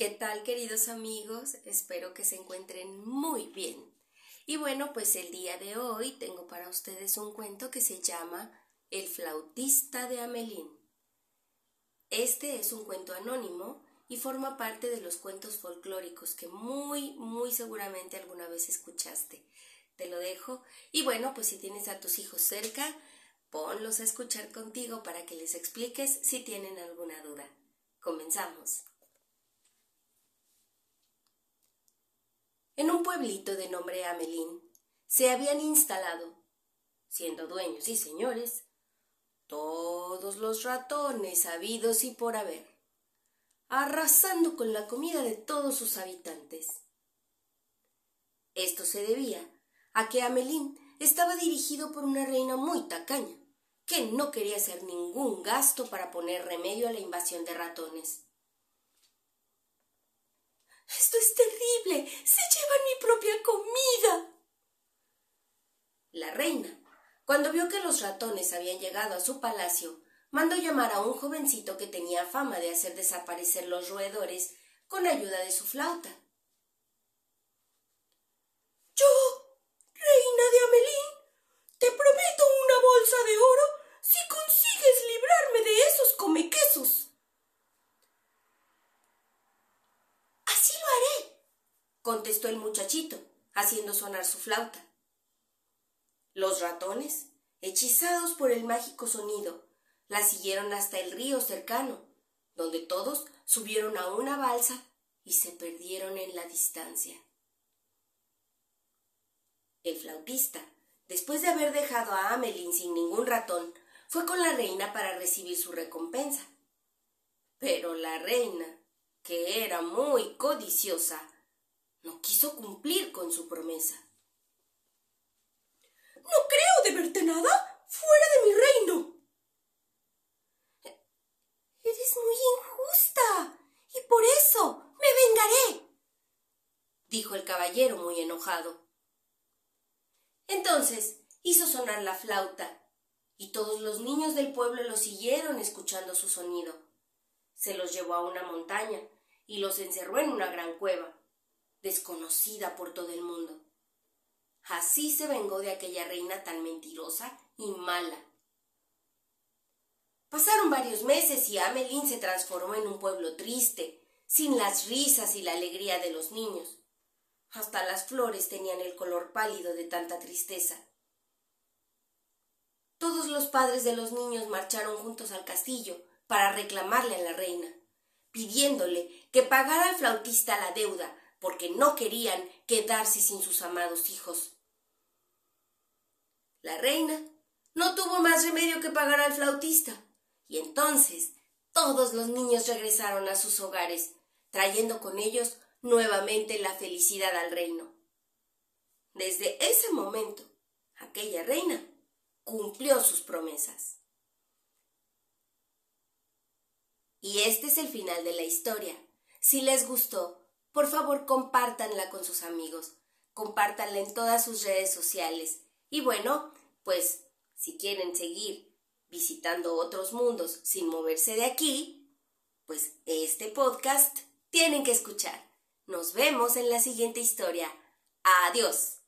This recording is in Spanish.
¿Qué tal queridos amigos? Espero que se encuentren muy bien. Y bueno, pues el día de hoy tengo para ustedes un cuento que se llama El flautista de Amelín. Este es un cuento anónimo y forma parte de los cuentos folclóricos que muy, muy seguramente alguna vez escuchaste. Te lo dejo. Y bueno, pues si tienes a tus hijos cerca, ponlos a escuchar contigo para que les expliques si tienen alguna duda. Comenzamos. En un pueblito de nombre Amelín se habían instalado, siendo dueños y señores, todos los ratones habidos y por haber, arrasando con la comida de todos sus habitantes. Esto se debía a que Amelín estaba dirigido por una reina muy tacaña, que no quería hacer ningún gasto para poner remedio a la invasión de ratones. Esto es terrible. Se llevan mi propia comida. La reina, cuando vio que los ratones habían llegado a su palacio, mandó llamar a un jovencito que tenía fama de hacer desaparecer los roedores con ayuda de su flauta. Yo, reina de Amelín, te prometo una bolsa de oro si consigues librarme de esos comequesos. Contestó el muchachito, haciendo sonar su flauta. Los ratones, hechizados por el mágico sonido, la siguieron hasta el río cercano, donde todos subieron a una balsa y se perdieron en la distancia. El flautista, después de haber dejado a Amelín sin ningún ratón, fue con la reina para recibir su recompensa. Pero la reina, que era muy codiciosa, no quiso cumplir con su promesa. No creo deberte nada fuera de mi reino. Eres muy injusta y por eso me vengaré, dijo el caballero muy enojado. Entonces hizo sonar la flauta y todos los niños del pueblo lo siguieron escuchando su sonido. Se los llevó a una montaña y los encerró en una gran cueva desconocida por todo el mundo. Así se vengó de aquella reina tan mentirosa y mala. Pasaron varios meses y Amelín se transformó en un pueblo triste, sin las risas y la alegría de los niños. Hasta las flores tenían el color pálido de tanta tristeza. Todos los padres de los niños marcharon juntos al castillo para reclamarle a la reina, pidiéndole que pagara al flautista la deuda porque no querían quedarse sin sus amados hijos. La reina no tuvo más remedio que pagar al flautista, y entonces todos los niños regresaron a sus hogares, trayendo con ellos nuevamente la felicidad al reino. Desde ese momento, aquella reina cumplió sus promesas. Y este es el final de la historia. Si les gustó, por favor compártanla con sus amigos, compártanla en todas sus redes sociales. Y bueno, pues si quieren seguir visitando otros mundos sin moverse de aquí, pues este podcast tienen que escuchar. Nos vemos en la siguiente historia. Adiós.